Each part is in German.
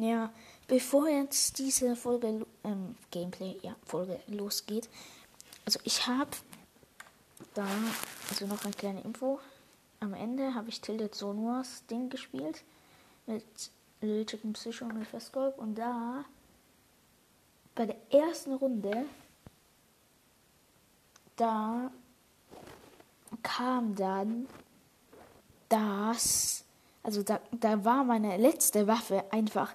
Ja, bevor jetzt diese Folge, ähm, Gameplay, ja, Folge losgeht, also ich habe da, also noch eine kleine Info. Am Ende habe ich Tilted Zone Wars Ding gespielt mit Lil Chicken Psycho und Festgold und da bei der ersten Runde da kam dann das, also da, da war meine letzte Waffe einfach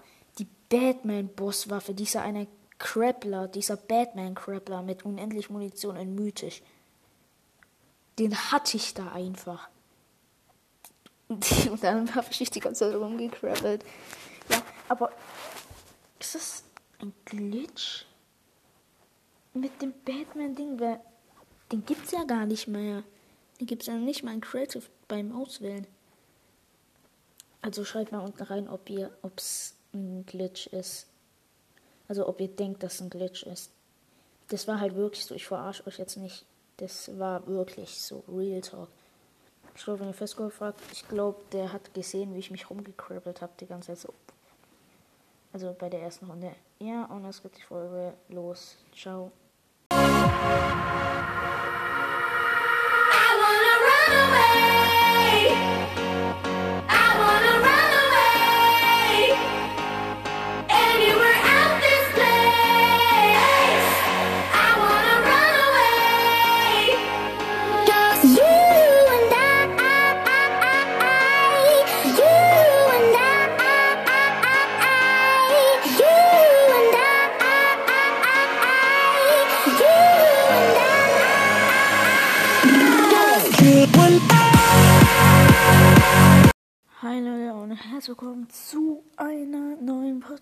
Batman-Boss-Waffe, dieser eine Krabbler, dieser Batman-Krabbler mit unendlich Munition und mythisch. Den hatte ich da einfach. Und dann habe ich die ganze Zeit rumgekrabbelt. Ja, aber ist das ein Glitch? Mit dem Batman-Ding, den gibt's ja gar nicht mehr. Den gibt's ja nicht mal in Creative beim Auswählen. Also schreibt mal unten rein, ob ihr, ob's ein Glitch ist. Also ob ihr denkt, dass ein Glitch ist. Das war halt wirklich so, ich verarsche euch jetzt nicht. Das war wirklich so, Real Talk. Ich glaube, wenn ihr Fesco fragt, ich glaube, der hat gesehen, wie ich mich rumgekrabbelt habe die ganze Zeit so. Also bei der ersten Runde. Ja, und jetzt geht die Folge los. Ciao.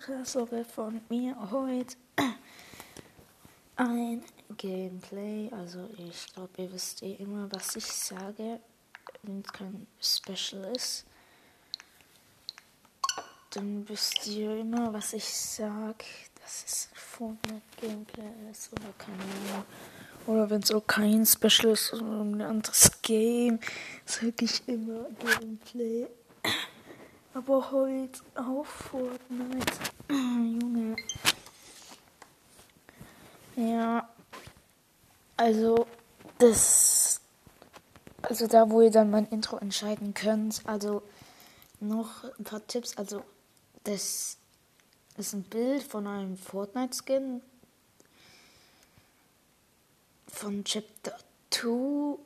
Podcast-Folge von mir heute. Ein Gameplay, also ich glaube, ihr wisst eh immer, was ich sage, wenn es kein Special ist. Dann wisst ihr immer, was ich sage, dass es Fortnite Gameplay ist oder keine Ahnung. Oder wenn es auch kein Special ist oder ein anderes Game, sage ich immer Gameplay. Aber heute auf Fortnite. Junge. Ja. Also, das. Also, da, wo ihr dann mein Intro entscheiden könnt. Also, noch ein paar Tipps. Also, das ist ein Bild von einem Fortnite-Skin. Von Chapter 2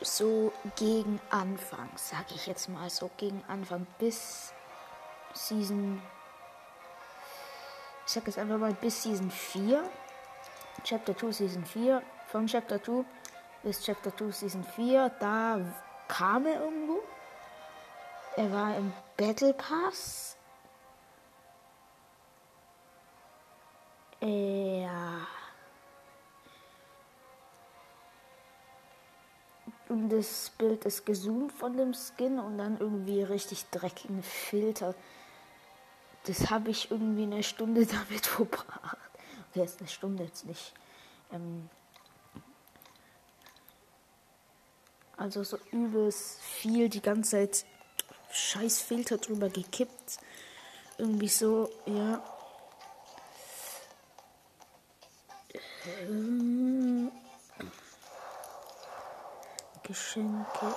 so gegen Anfang, sag ich jetzt mal so gegen Anfang bis Season ich sag jetzt einfach mal bis Season 4. Chapter 2 Season 4, von Chapter 2 bis Chapter 2 Season 4, da kam er irgendwo. Er war im Battle Pass. Ja. Und das Bild ist gezoomt von dem Skin und dann irgendwie richtig dreckigen Filter. Das habe ich irgendwie eine Stunde damit verbracht. Okay, ist eine Stunde jetzt nicht. Ähm also so übelst viel die ganze Zeit scheiß Filter drüber gekippt. Irgendwie so, ja. Ähm Geschenke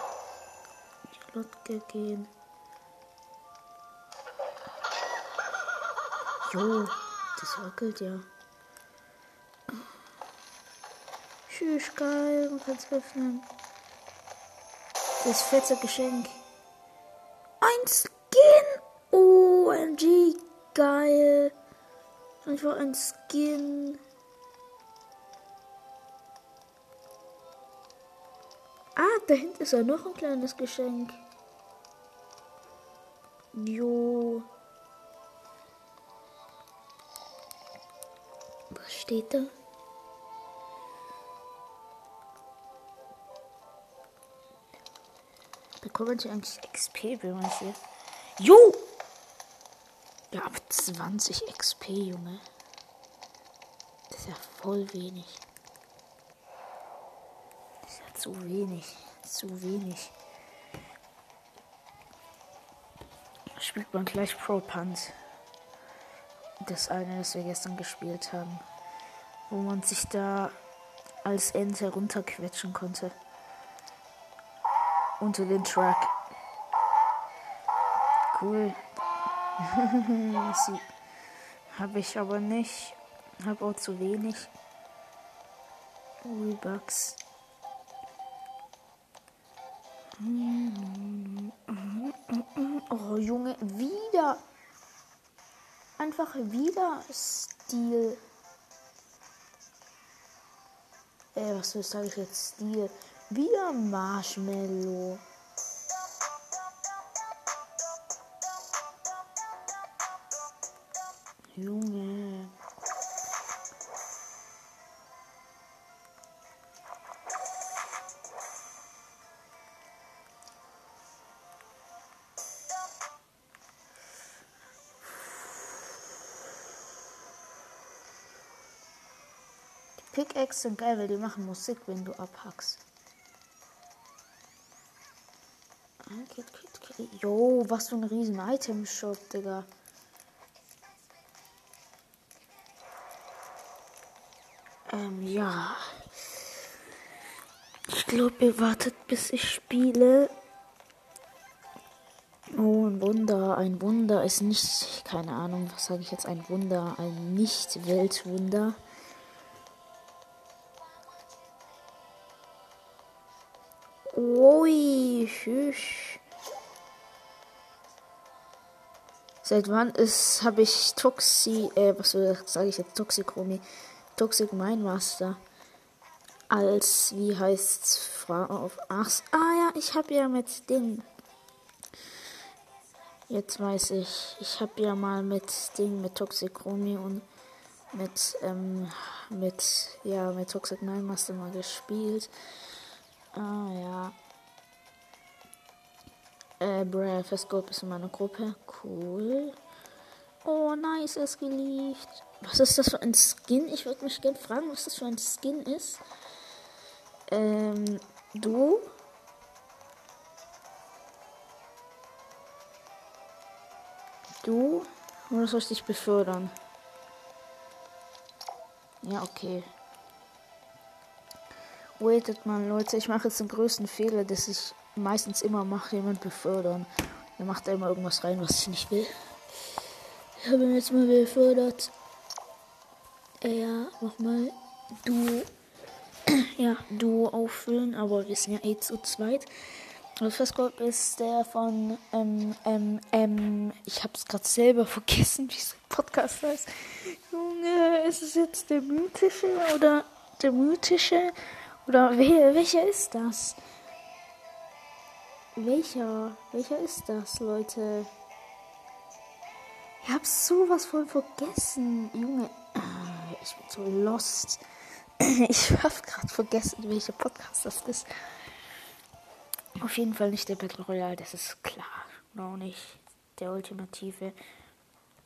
die Lotke gehen. Jo, das wackelt ja. Tschüss, geil, man kann es öffnen. Das fette Geschenk. Ein Skin! OMG, geil. Einfach ein Skin. Da hinten ist ja noch ein kleines Geschenk. Jo. Was steht da? Bekommen Sie eigentlich XP, wenn man hier. Jo! Ja, aber 20 XP, Junge. Das ist ja voll wenig zu wenig. Zu wenig. Spielt man gleich Pro Punt. das eine, das wir gestern gespielt haben. Wo man sich da als Ente runterquetschen konnte. Unter den Track. Cool. Habe ich aber nicht. Habe auch zu wenig. Bucks. Oh, Junge, wieder. Einfach wieder Stil. Äh, was sage ich jetzt? Stil. Wieder Marshmallow. Junge. Pickaxe sind geil, weil die machen Musik, wenn du abhackst. Jo, was für ein riesen Item-Shop, Digga. Ähm, ja. Ich glaube, ihr wartet, bis ich spiele. Oh, ein Wunder. Ein Wunder ist nicht, keine Ahnung, was sage ich jetzt, ein Wunder, ein Nicht-Weltwunder. Tschüss. Seit wann ist, habe ich Toxi, äh, was sage ich jetzt, Toxichromie, Toxic Mind Master als, wie heißt's, Frau auf, ach, ah ja, ich habe ja mit Ding, jetzt weiß ich, ich habe ja mal mit Ding, mit Toxichromie und mit, ähm, mit, ja, mit Toxic Mind Master mal gespielt. Ah ja. Äh, Brave Scope ist in meiner Gruppe. Cool. Oh, nice, er ist geliebt. Was ist das für ein Skin? Ich würde mich gerne fragen, was das für ein Skin ist. Ähm, du? Du? Oder soll ich dich befördern? Ja, okay. Waitet mal, Leute. Ich mache jetzt den größten Fehler, dass ich meistens immer mache, jemand befördern. Er macht da immer irgendwas rein, was ich nicht will. Ich habe ihn jetzt mal befördert. Ja, mach mal du. ja, du auffüllen, aber wir sind ja eh zu zweit. Der Festgold ist der von ähm, ähm, ähm, ich hab's gerade selber vergessen, wie es Podcast heißt. Junge, ist es jetzt der mythische oder der mythische? Oder wer, welcher ist das? Welcher? Welcher ist das, Leute? Ich hab sowas voll vergessen. Junge, ich bin so lost. Ich hab gerade vergessen, welcher Podcast das ist. Auf jeden Fall nicht der Battle Royale, das ist klar. Und auch nicht der ultimative.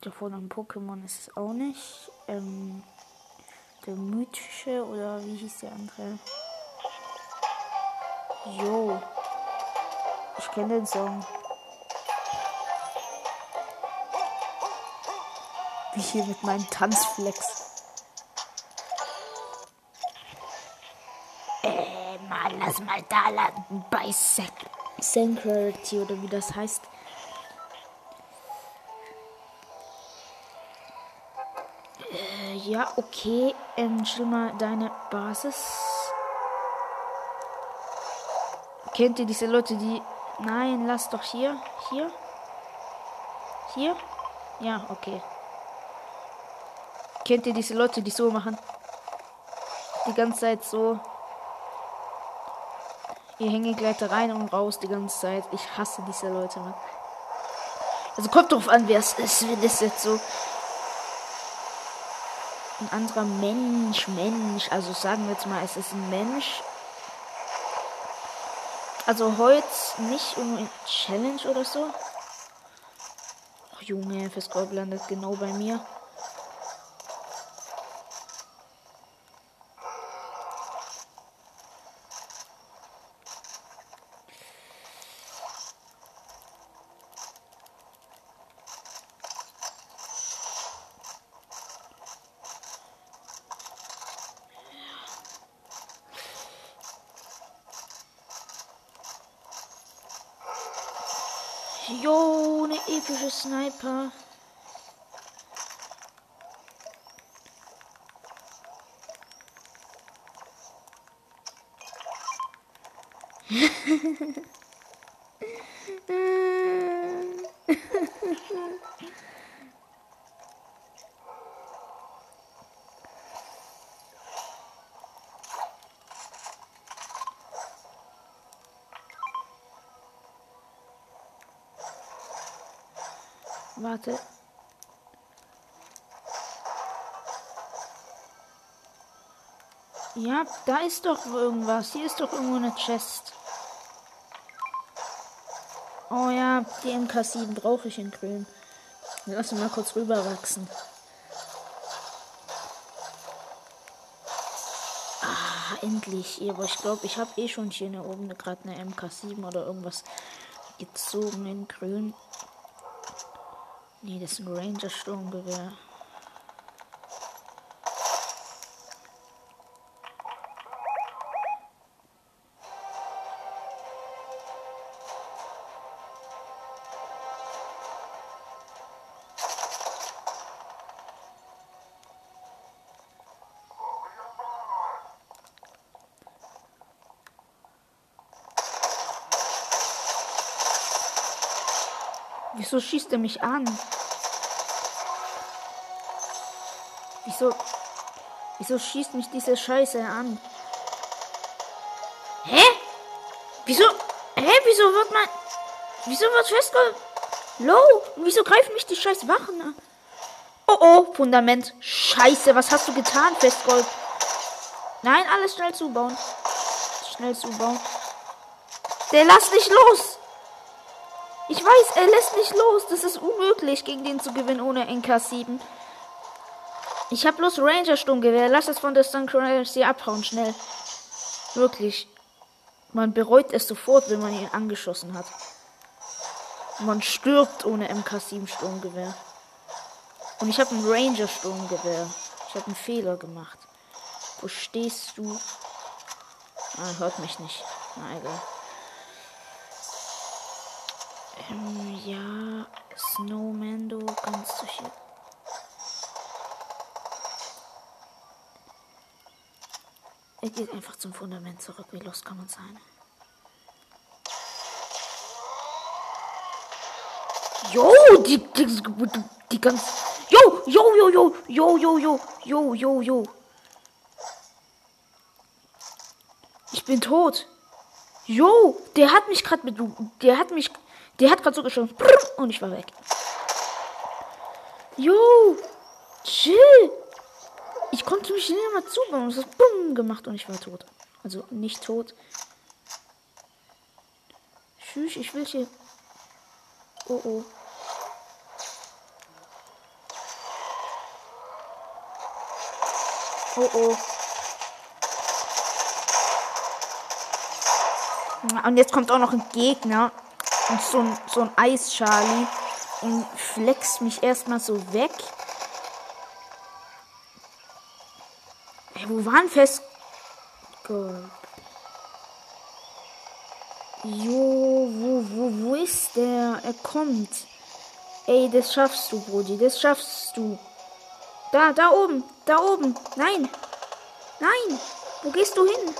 Der von einem Pokémon ist es auch nicht. Ähm, der mythische oder wie hieß der andere? Jo. Ich kenne den Song. Wie hier mit meinem Tanzflex. Äh, mal, lass mal da landen. Bei Sanctuary oder wie das heißt. Äh, ja, okay. Ähm, schon mal deine Basis. Kennt ihr diese Leute, die. Nein, lass doch hier. Hier. Hier? Ja, okay. Kennt ihr diese Leute, die so machen? Die ganze Zeit so. Ihr Hängegleiter rein und raus die ganze Zeit. Ich hasse diese Leute, Mann. Also kommt drauf an, wer es ist, wenn es jetzt so ein anderer Mensch, Mensch, also sagen wir jetzt mal, es ist ein Mensch also heute nicht um Challenge oder so. Ach, Junge, fürs Gold landet genau bei mir. Jo, eine epische Sniper. Warte. Ja, da ist doch irgendwas. Hier ist doch irgendwo eine Chest. Oh ja, die MK7 brauche ich in grün. Lass mal kurz rüberwachsen. Ah, endlich. Aber ich glaube, ich habe eh schon hier oben gerade eine MK7 oder irgendwas gezogen in grün. Nee, das ist ein Ranger-Sturmgewehr. Wieso schießt er mich an? Wieso? Wieso schießt mich diese Scheiße an? Hä? Wieso? Hä? Wieso wird man. Wieso wird festgehalten? Low? Und wieso greifen mich die scheiß Wachen an? Oh oh, Fundament. Scheiße, was hast du getan, Festgold? Nein, alles schnell zubauen. Schnell zubauen. Der lass nicht los. Ich weiß, er lässt nicht los. Das ist unmöglich, gegen den zu gewinnen ohne NK7. Ich habe bloß Ranger-Sturmgewehr. Lass es von der Synchronicity abhauen, schnell. Wirklich. Man bereut es sofort, wenn man ihn angeschossen hat. Man stirbt ohne MK7-Sturmgewehr. Und ich habe ein Ranger-Sturmgewehr. Ich habe einen Fehler gemacht. Wo stehst du? Ah, hört mich nicht. Na, egal. Ähm, ja, Snowmando, ganz sicher. Er geht einfach zum Fundament zurück. Wie los kann man sein? Jo, die, die, die, die ganz. Jo, jo, jo, jo, jo, jo, jo, jo, jo, jo. Ich bin tot. Jo, der hat mich gerade mit. Der hat mich der hat gerade so geschossen. Und ich war weg. Jo. Chill. Ich konnte mich nicht mal zubauen. Es hat bumm gemacht und ich war tot. Also nicht tot. Tschüss, ich will hier. Oh oh. Oh oh. Und jetzt kommt auch noch ein Gegner und so ein, so ein Eis-Charlie und flex mich erstmal so weg. Hey, wo waren fest? Jo, wo, wo, wo ist der? Er kommt. Ey, das schaffst du, Brody. Das schaffst du. Da, da oben. Da oben. Nein. Nein. Wo gehst du hin?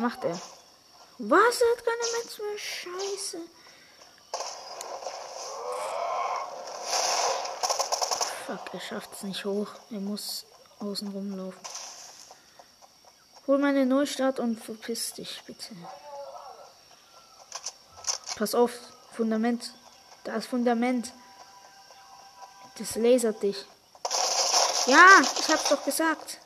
Macht er? Was? Er hat keine Metz mehr. Scheiße. Fuck, er schafft es nicht hoch. Er muss außen rumlaufen. Hol meine Neustart und verpiss dich, bitte. Pass auf, Fundament. Da ist Fundament. Das lasert dich. Ja, ich hab's doch gesagt.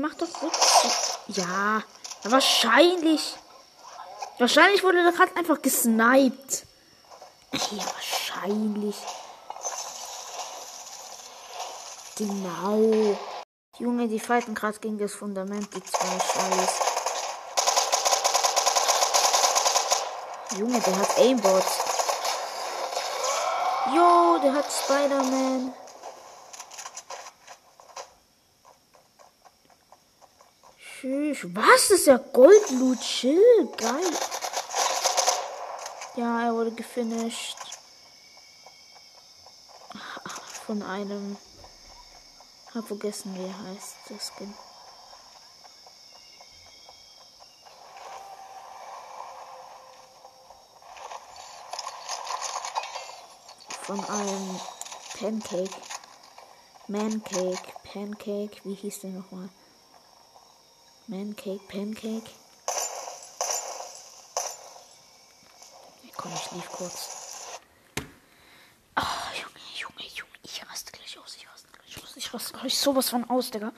Mach doch Rückzug. Ja, wahrscheinlich. Wahrscheinlich wurde er gerade einfach gesniped. Ja, wahrscheinlich. Genau. Junge, die fighten gerade gegen das Fundament, die zwei Scheiß. Junge, der hat Aimbot. Jo, der hat Spider-Man. Tschüss. Was? Das ist ja Goldloot. Chill. Geil. Ja, er wurde gefinisht. Von einem. Hab vergessen, wie er heißt. Das Skin. Von einem Pancake. Mancake. Pancake. Wie hieß der nochmal? Mancake, Pancake. Ja, komm, ich lief kurz. Ah, Junge, Junge, Junge. Ich raste gleich aus. Ich raste gleich aus. Ich raste gleich sowas von aus, Digga.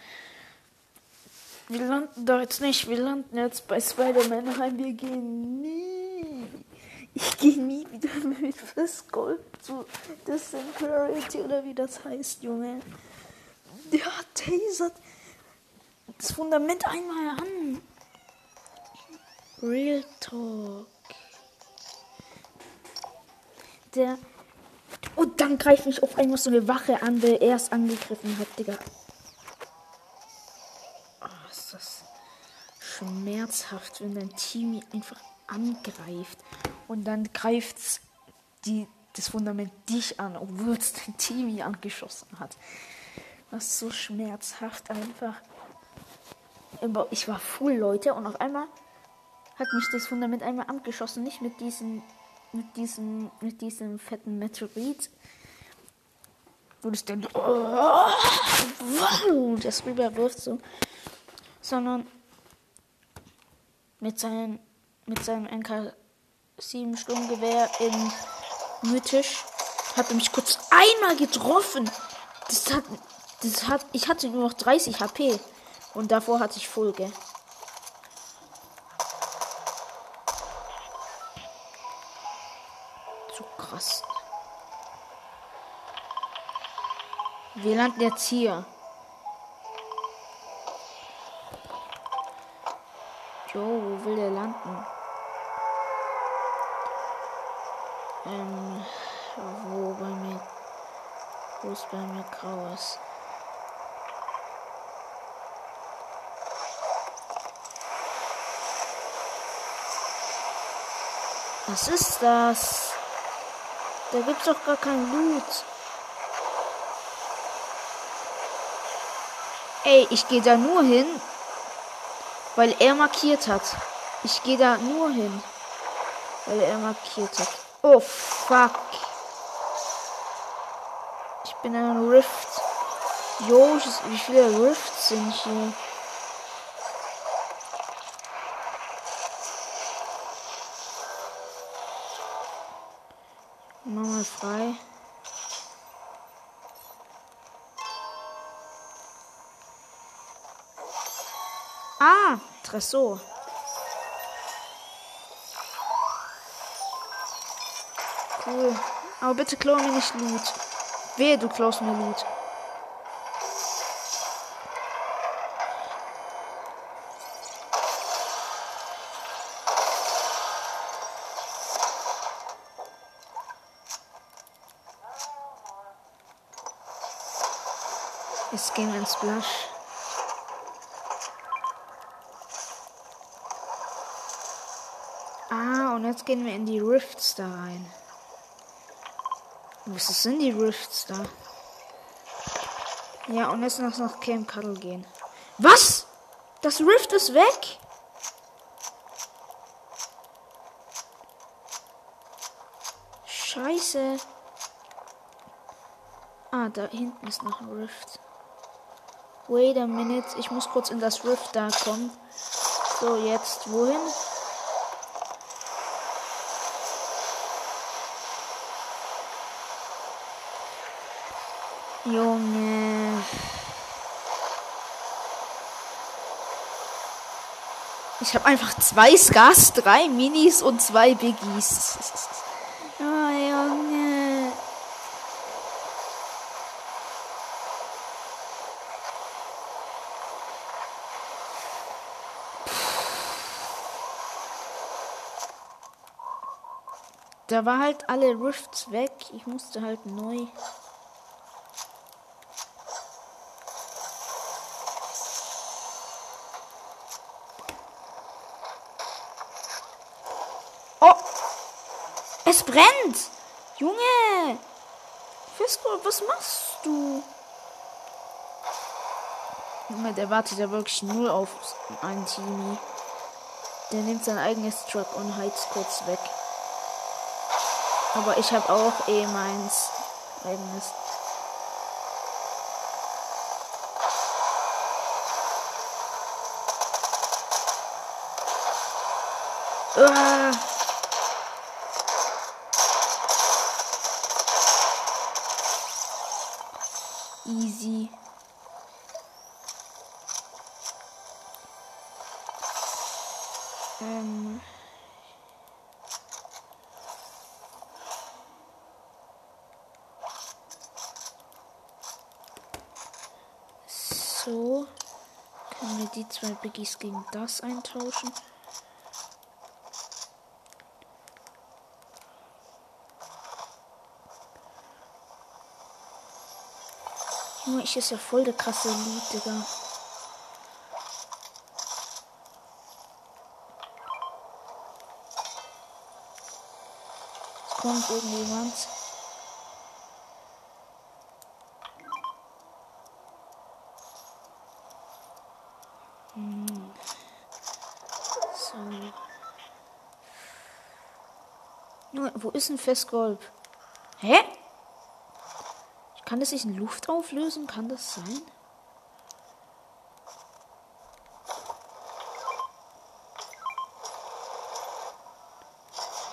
Wir landen da jetzt nicht. Wir landen jetzt bei Spider-Man heim. Wir gehen nie. Ich gehe nie wieder mit fürs Gold zu Singularity oder wie das heißt, Junge. Der hat tasert das Fundament einmal an. Real Talk. Der. Und dann greift mich auf einmal so eine Wache an, der erst angegriffen hat, Digga. Oh, ist das schmerzhaft, wenn dein Team einfach angreift. Und dann greift die, das Fundament dich an, obwohl es dein Team angeschossen hat. Das ist so schmerzhaft einfach ich war full, Leute, und auf einmal hat mich das Fundament einmal angeschossen, nicht mit diesem, mit diesem, mit diesem fetten Meteorit, wo das dann oh, das rüberwirft so, sondern mit seinem, mit seinem NK 7 Sturmgewehr in mythisch hat er mich kurz einmal getroffen. Das hat, das hat, ich hatte nur noch 30 HP. Und davor hatte ich Folge. Zu krass. Wir landen jetzt hier. Jo, wo will der landen? Ähm, wo bei mir, wo es bei mir grau ist. Was ist das? Da gibt's doch gar kein Loot. Ey, ich gehe da nur hin, weil er markiert hat. Ich gehe da nur hin, weil er markiert hat. Oh, fuck. Ich bin in einem Rift. Jo, wie viele Rifts sind hier? Tresor. Cool. Aber bitte klau mir nicht Loot. Wehe, du klaust mir Loot. Gehen wir ins Splash. Ah, und jetzt gehen wir in die Rifts da rein. Was sind die Rifts da? Ja, und jetzt noch nach Camp Cuddle gehen. Was? Das Rift ist weg? Scheiße. Ah, da hinten ist noch ein Rift. Wait a minute. Ich muss kurz in das Rift da kommen. So, jetzt wohin? Junge. Ich habe einfach zwei Scars, drei Minis und zwei Biggies. Oh, Junge. Da war halt alle Rifts weg. Ich musste halt neu. es brennt. Junge. Festgold, was machst du? Junge, der wartet ja wirklich nur auf einen Teenie. Der nimmt sein eigenes Truck und heizt kurz weg. Aber ich habe auch eh meins eigenes. Ah. Easy. Ähm. So. Können wir die zwei Biggies gegen das eintauschen? Junge, ich ist ja voll der krasse Loot, Digga. Kommt irgendjemand. Hm. So. Junge, wo ist ein Festgolb? Hä? Kann es sich in Luft auflösen? Kann das sein?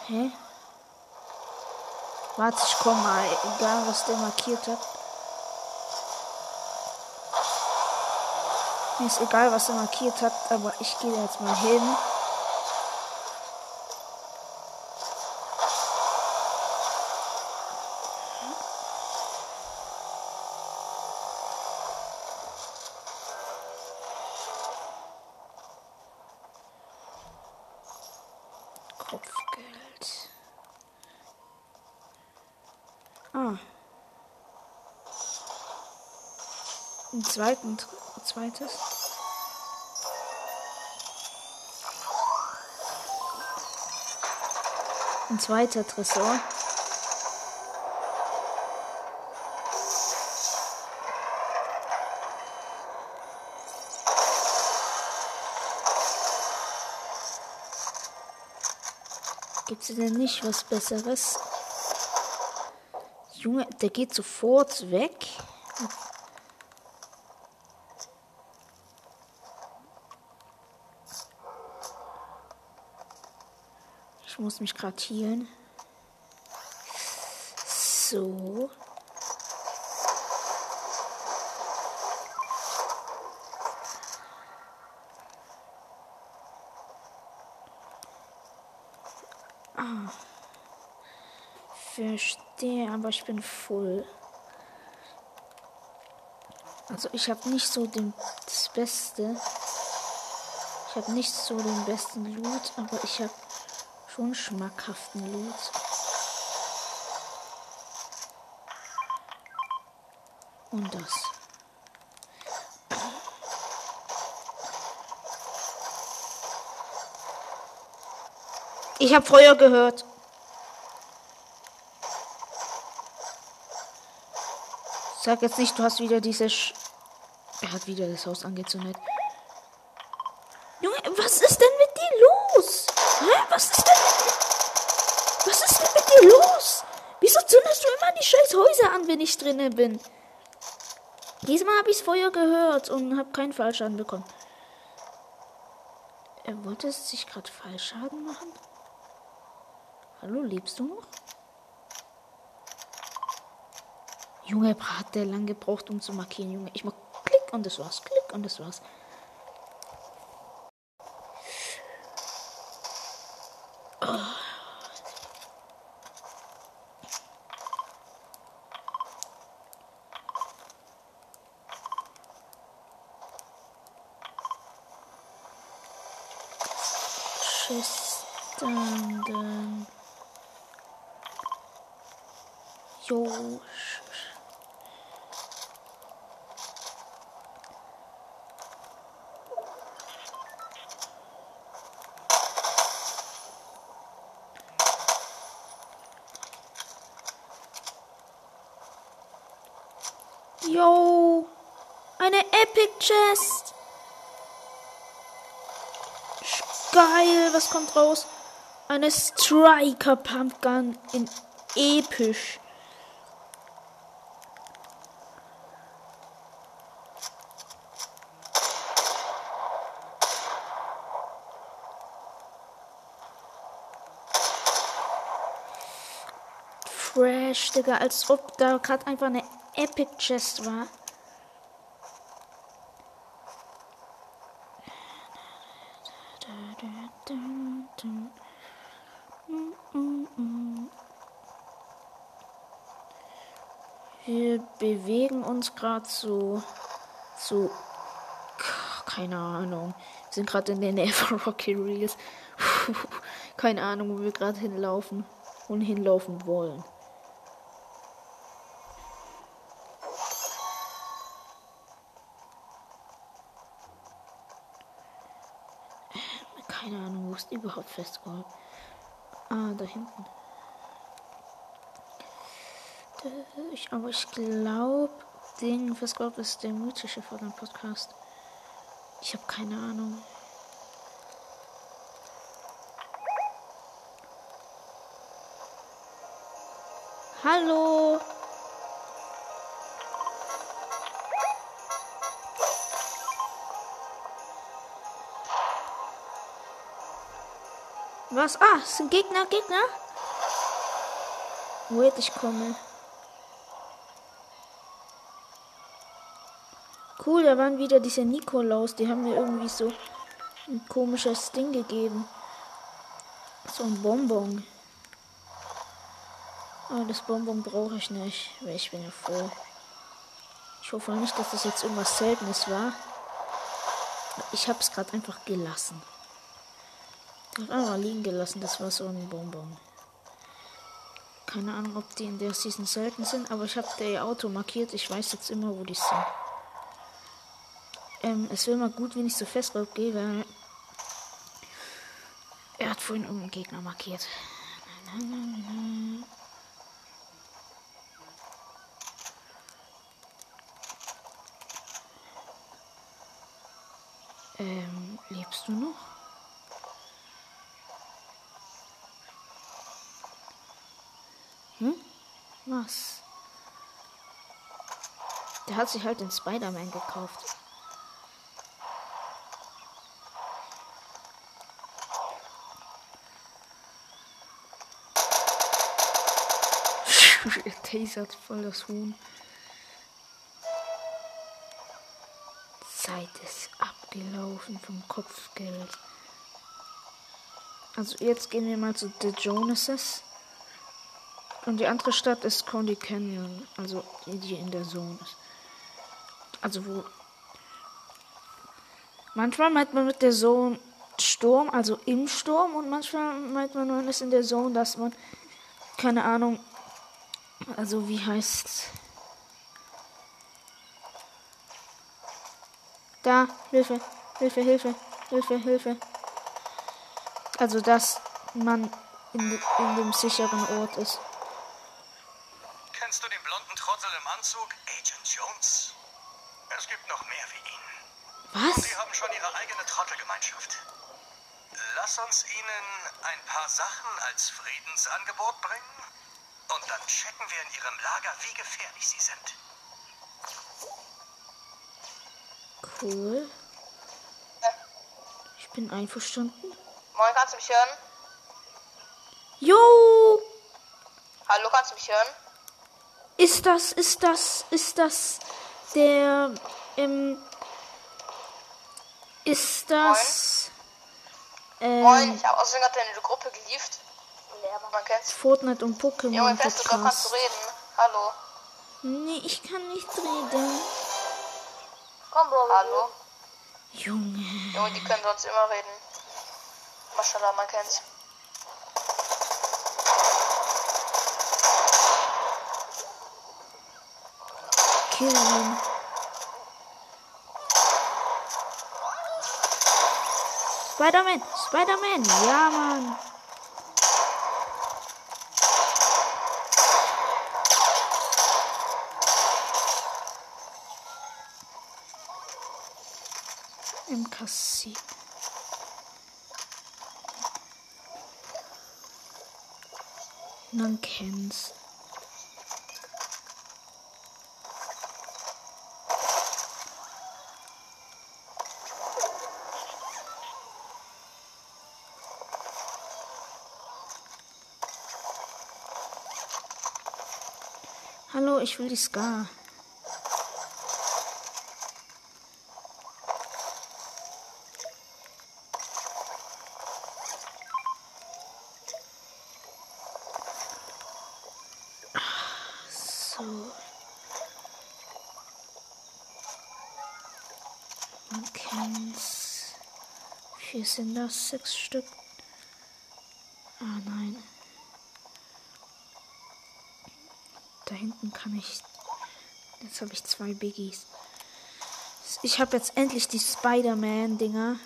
Hä? Warte, ich komm mal. Egal, was der markiert hat. Mir ist egal, was er markiert hat, aber ich gehe jetzt mal hin. Kopfgeld. Ah. Ein zweiten, zweites. Ein zweiter Tresor. Gibt es denn nicht was Besseres? Junge, der geht sofort weg. Ich muss mich gerade healen. So. Ah. Verstehe, aber ich bin voll. Also ich habe nicht so den, das Beste. Ich habe nicht so den besten Loot, aber ich habe schon schmackhaften Loot. Und das. Ich habe Feuer gehört. Sag jetzt nicht, du hast wieder diese. Sch er hat wieder das Haus angezündet. Junge, was ist denn mit dir los? Hä? Was ist denn mit dir? Was ist denn mit dir los? Wieso zündest du immer die scheiß Häuser an, wenn ich drinnen bin? Diesmal habe ich Feuer gehört und habe keinen Fallschaden bekommen. Er wollte sich gerade Fallschaden machen? Hallo, lebst du noch? Junge, hat der lang gebraucht, um zu markieren, Junge. Ich mach Klick und das war's. Klick und das war's. Oh. Standen. Jo. Yo. Eine Epic Chest. Geil, was kommt raus? Eine Striker Pumpgun in episch. Fresh, Digga, als ob da gerade einfach eine Epic Chest war. Wir bewegen uns gerade so, so, keine Ahnung. Wir sind gerade in den Ever Rocky Reels. keine Ahnung, wo wir gerade hinlaufen und hinlaufen wollen. Keine Ahnung, wo ist überhaupt festgeholt? Ah, da hinten. Ich, aber ich glaube, den, glaubt ist der mythische von dem Podcast. Ich habe keine Ahnung. Hallo. Was? Ah, es sind Gegner, Gegner. Wait, ich komme. Cool, da waren wieder diese Nikolaus. Die haben mir irgendwie so ein komisches Ding gegeben. So ein Bonbon. Aber das Bonbon brauche ich nicht, weil ich bin ja voll. Ich hoffe nicht, dass das jetzt irgendwas Seltenes war. Ich habe es gerade einfach gelassen. Ich habe einfach liegen gelassen. Das war so ein Bonbon. Keine Ahnung, ob die in der Season selten sind, aber ich habe der Auto markiert. Ich weiß jetzt immer, wo die sind. Ähm, es wäre mal gut, wenn ich so fest gehe, weil er hat vorhin irgendeinen Gegner markiert. Ähm, lebst du noch? Was? Der hat sich halt den Spider-Man gekauft. Tasert voll das Huhn. Zeit ist abgelaufen vom Kopfgeld. Also jetzt gehen wir mal zu The Jonases. Und die andere Stadt ist Coney Canyon. Also die, in der Zone ist. Also wo. Manchmal meint man mit der Zone Sturm, also im Sturm. Und manchmal meint man, man ist in der Zone, dass man, keine Ahnung, also wie heißt's? Da, Hilfe, Hilfe, Hilfe, Hilfe, Hilfe. Also, dass man in, in dem sicheren Ort ist. Kennst du den blonden Trottel im Anzug? Agent Jones? Es gibt noch mehr wie ihn. Was? Sie haben schon ihre eigene Trottelgemeinschaft. Lass uns ihnen ein paar Sachen als Friedensangebot bringen und dann checken wir in ihrem Lager, wie gefährlich sie sind. Cool. Ich bin einverstanden. Moin, kannst du mich hören? Jo! Hallo, kannst du mich hören? Ist das, ist das, ist das der, ähm, ist das, Moin, ähm, ich habe außerdem gerade deine Gruppe gelieft. Man kennt's. Fortnite und Junge, Pokémon fest, du kannst du reden. Hallo. Nee, ich kann nicht reden. Komm, Bro. Hallo. Junge. Junge, die können sonst immer reden. Maschallah, man kennt's. kill ihn. Spider-Man, Spider-Man, ja, Mann. Im Kassi. Man kennt's. Ich will die Scar. Sind das, sechs Stück. Ah nein. Da hinten kann ich. Jetzt habe ich zwei Biggies. Ich habe jetzt endlich die Spider-Man-Dinger.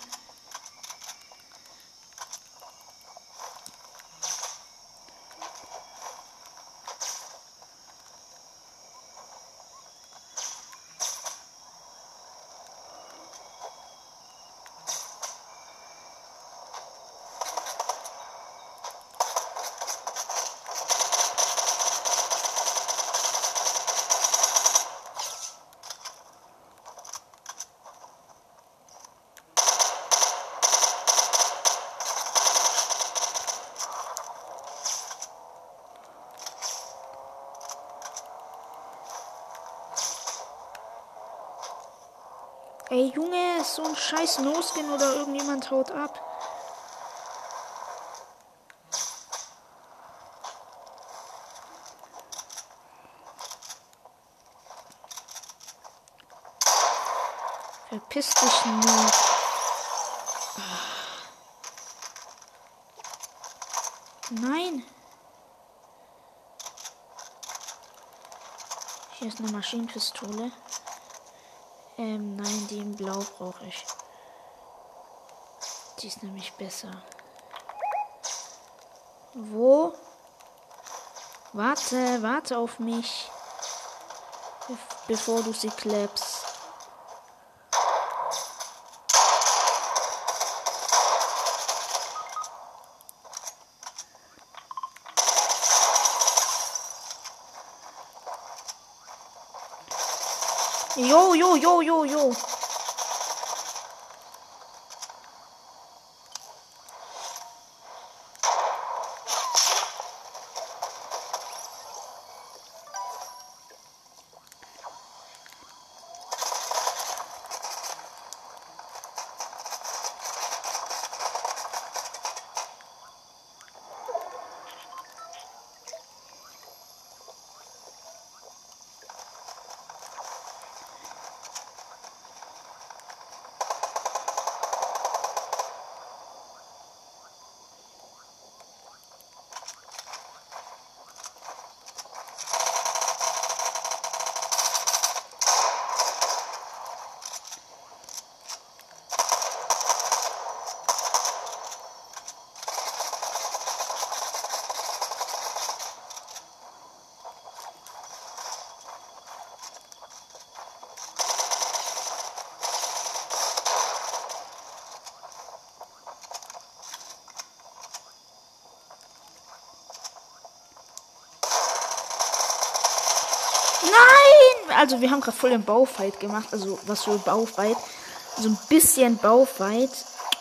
Ey, Junge, so ein scheiß No-Skin oder irgendjemand haut ab. Verpiss dich nicht. Nein. Hier ist eine Maschinenpistole. Ähm, nein, die in Blau brauche ich. Die ist nämlich besser. Wo? Warte, warte auf mich. Be bevor du sie klappst. Jo, jo, jo, jo, jo. Nein! Also wir haben gerade voll den Baufight gemacht. Also was für Baufight. So ein bisschen Baufight.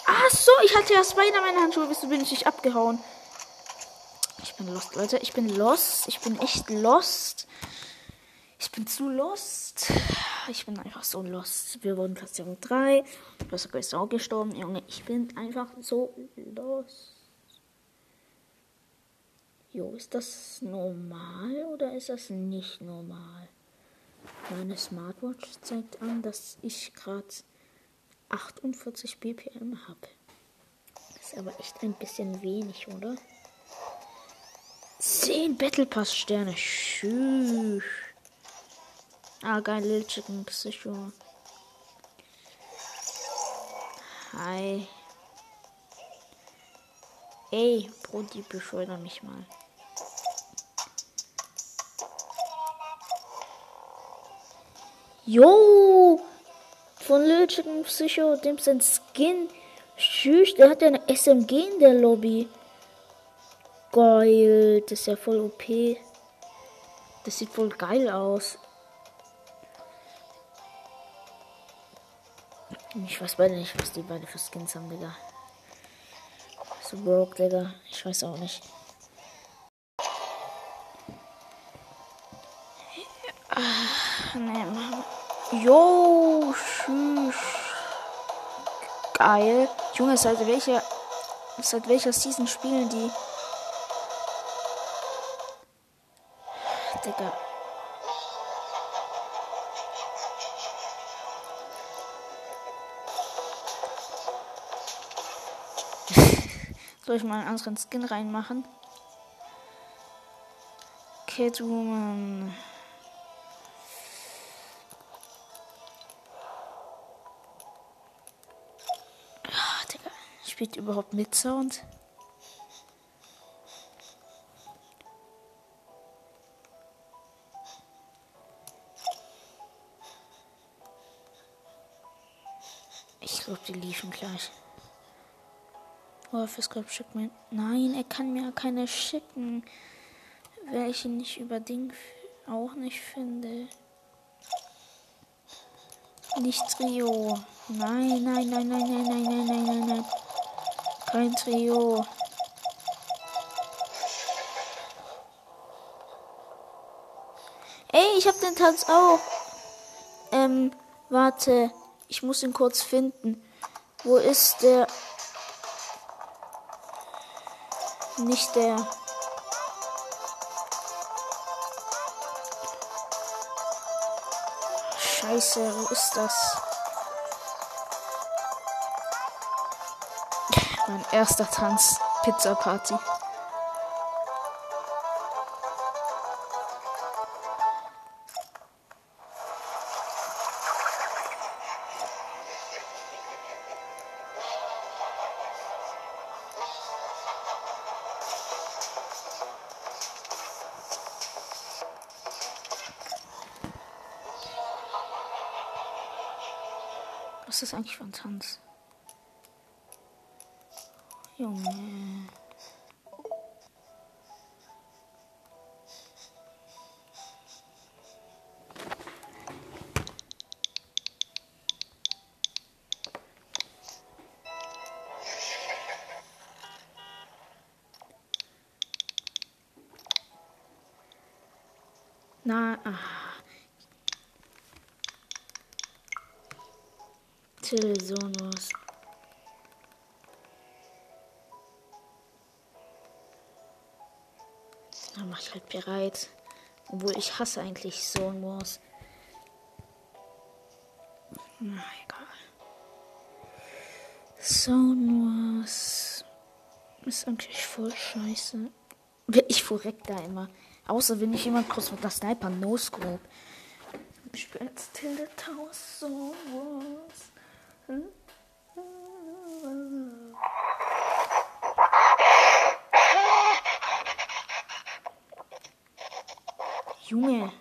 Ach so, ich hatte ja Spider-Man-Handschuhe. Wieso bin ich nicht abgehauen? Ich bin lost, Leute. Ich bin lost. Ich bin echt lost. Ich bin zu lost. Ich bin einfach so lost. Wir wurden Platzierung 3. Blossaka ist auch gestorben. Junge, ich bin einfach so lost. Jo, ist das normal oder ist das nicht normal? Meine Smartwatch zeigt an, dass ich gerade 48 BPM habe. Ist aber echt ein bisschen wenig, oder? 10 Battle Pass Sterne. Tschüss. Ah, geil, Lil Chicken Psycho. Hi. Ey, Brody, befördere mich mal. Jo! von Little Chicken Psycho, dem sein Skin. Tschüss, der hat ja eine SMG in der Lobby. Geil, das ist ja voll OP. Das sieht voll geil aus. Ich weiß beide nicht, was die beide für Skins haben, Digga. So broke, Digga. Ich weiß auch nicht. Ah, nee, Mann. Jo, tschüss. Geil. Junge, seit welcher, seit welcher Season spielen die? Digga. Soll ich mal einen anderen Skin reinmachen? Catwoman. Ah, Spielt überhaupt mit Sound? Ich glaube, die liefen gleich. Oh, Club schickt mir. Nein, er kann mir keine schicken. Ihn nicht über Ding auch nicht finde. Nicht Trio. Nein, nein, nein, nein, nein, nein, nein, nein, nein, nein. Kein Trio. Ey, ich hab den Tanz auch. Ähm, warte. Ich muss ihn kurz finden. Wo ist der? Nicht der. Scheiße, wo ist das? Mein erster Tanz. Pizza Party. Was ist eigentlich für ein Tanz? よねなあ。チルゾノス bereit. Obwohl ich hasse eigentlich Zone Wars. Na, egal. Zone Wars ist eigentlich voll scheiße. Ich verreck da immer. Außer wenn ich jemand kurz mit der Sniper No-Scope. Ich bin jetzt Tilde Taus Zone Wars. 凶诶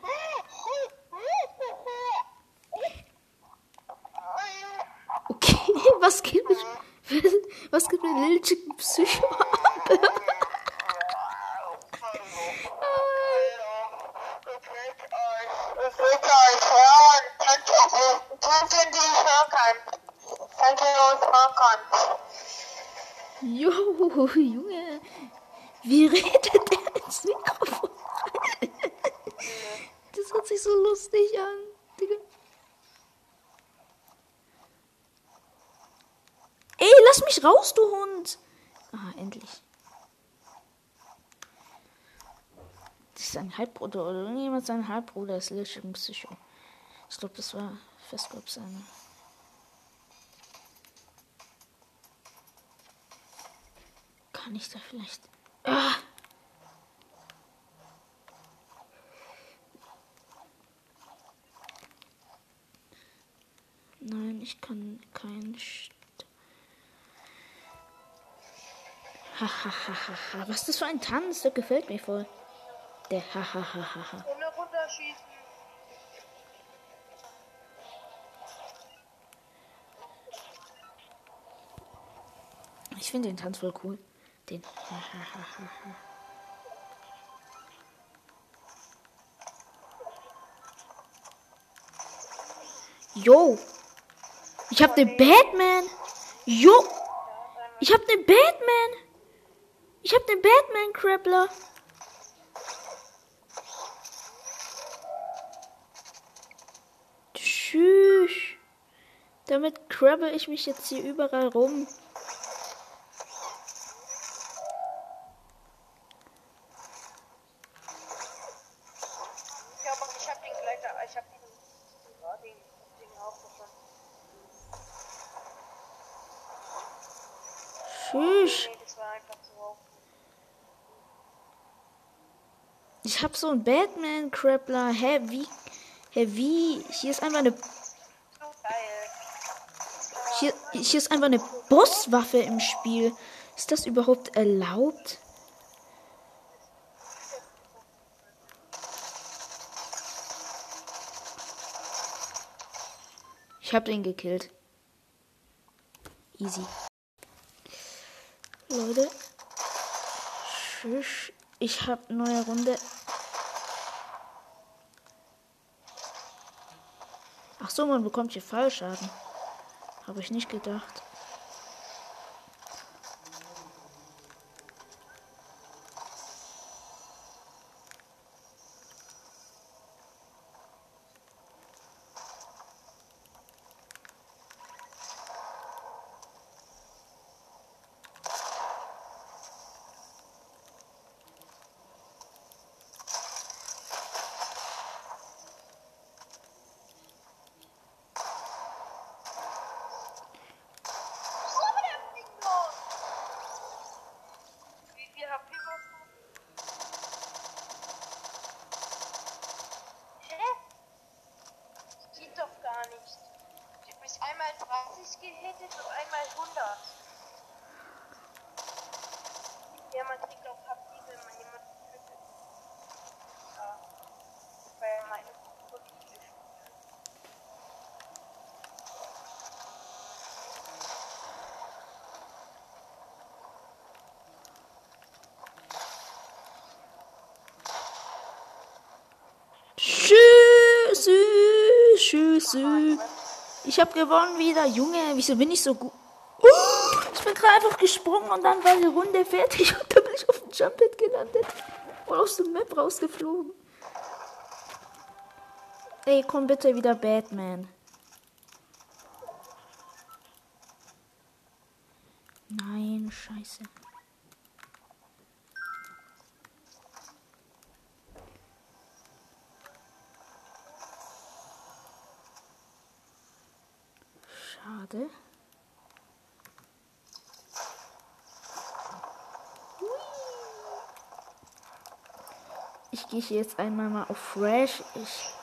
Raus, du Hund. Ah, endlich. Das ist ein Halbbruder oder irgendjemand sein Halbbruder ist Little Psycho. Ich glaube, das war Festgrupp seine. Kann ich da vielleicht. Hahaha. Was ist das für ein Tanz? Der gefällt mir voll. Der Hahaha. Ohne runterschießen. Ich finde den Tanz voll cool. Den Hahaha. Yo. Ich hab den Batman. Yo. Ich hab den Batman. Ich hab den Batman Krabbler. Tschüss. Damit crabble ich mich jetzt hier überall rum. Ja, aber ich hab den Gleiter, ich hab den, ja, den, den auch gefunden. Tschüss. Nee, das war einfach so auf. Einen Batman Krabbler. Hä, wie? Hä, wie? Hier ist einfach eine hier, hier ist einfach eine Bosswaffe im Spiel. Ist das überhaupt erlaubt? Ich hab den gekillt. Easy. Leute. Tschüss. Ich hab neue Runde. Ach so, man bekommt hier Fallschaden. Habe ich nicht gedacht. Wie viel HP hast du? Hä? Das geht doch gar nicht. Ich hab mich einmal 30 gehittet und einmal 100. Ja, man kriegt auch HP, wenn man jemanden tötet. Ja. Weil meine wirklich ist. Tschüss, tschüss. Ich habe gewonnen wieder. Junge, wieso bin ich so gut? Oh, ich bin gerade einfach gesprungen und dann war die Runde fertig und da bin ich auf dem Jumpet gelandet und aus dem Map rausgeflogen. Ey, komm bitte wieder Batman. Nein, scheiße. Schade. Ich gehe hier jetzt einmal mal auf Fresh. Ich,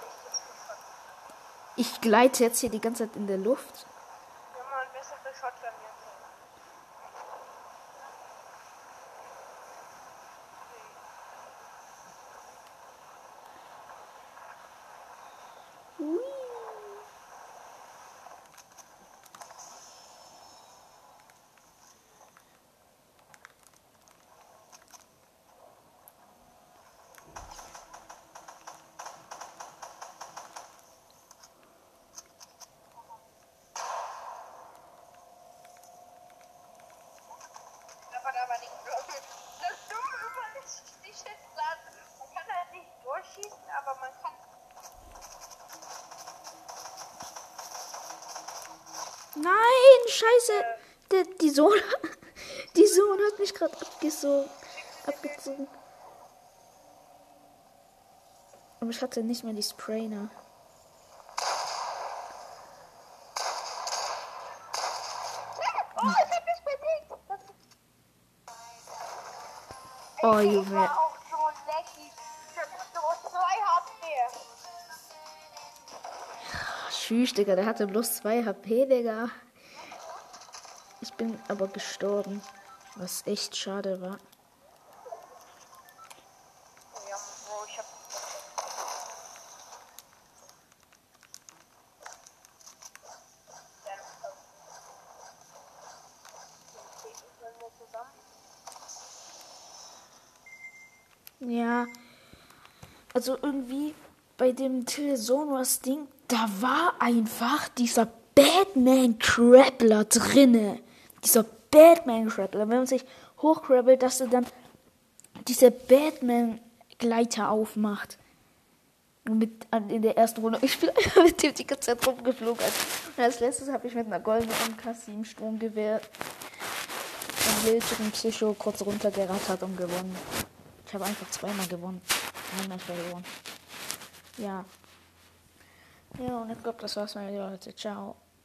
ich gleite jetzt hier die ganze Zeit in der Luft. Wenn man bessere Shotgun jetzt. Da war aber nicht wirklich. Das Dumme über ist, die Schildplatte. Man kann halt nicht durchschießen, aber man kann. Nein, scheiße. Der, die Sohn, die Sohn hat mich gerade abgezogen. abgezogen. Aber ich hatte nicht mehr die Sprayer. Oh, ich hab Junge. Tschüss, Digga, der hatte bloß 2 HP, Digga. Bin aber gestorben. Was echt schade war. Ja. Also irgendwie bei dem Telesonos Ding, da war einfach dieser Batman Krabbler drinne. Dieser Batman Krabbler. Wenn man sich hochkrabbelt, dass er dann diese Batman Gleiter aufmacht. Mit in der ersten Runde. Ich bin einfach mit dem die Zeit rumgeflogen. Und als letztes habe ich mit einer goldenen MK7 Stromgewehr den Bildschirm Psycho kurz runtergerattert und gewonnen. Ich habe einfach zweimal gewonnen. Einmal verloren. Ja. Ja, und ich glaube, das war's mal, Leute. Ciao.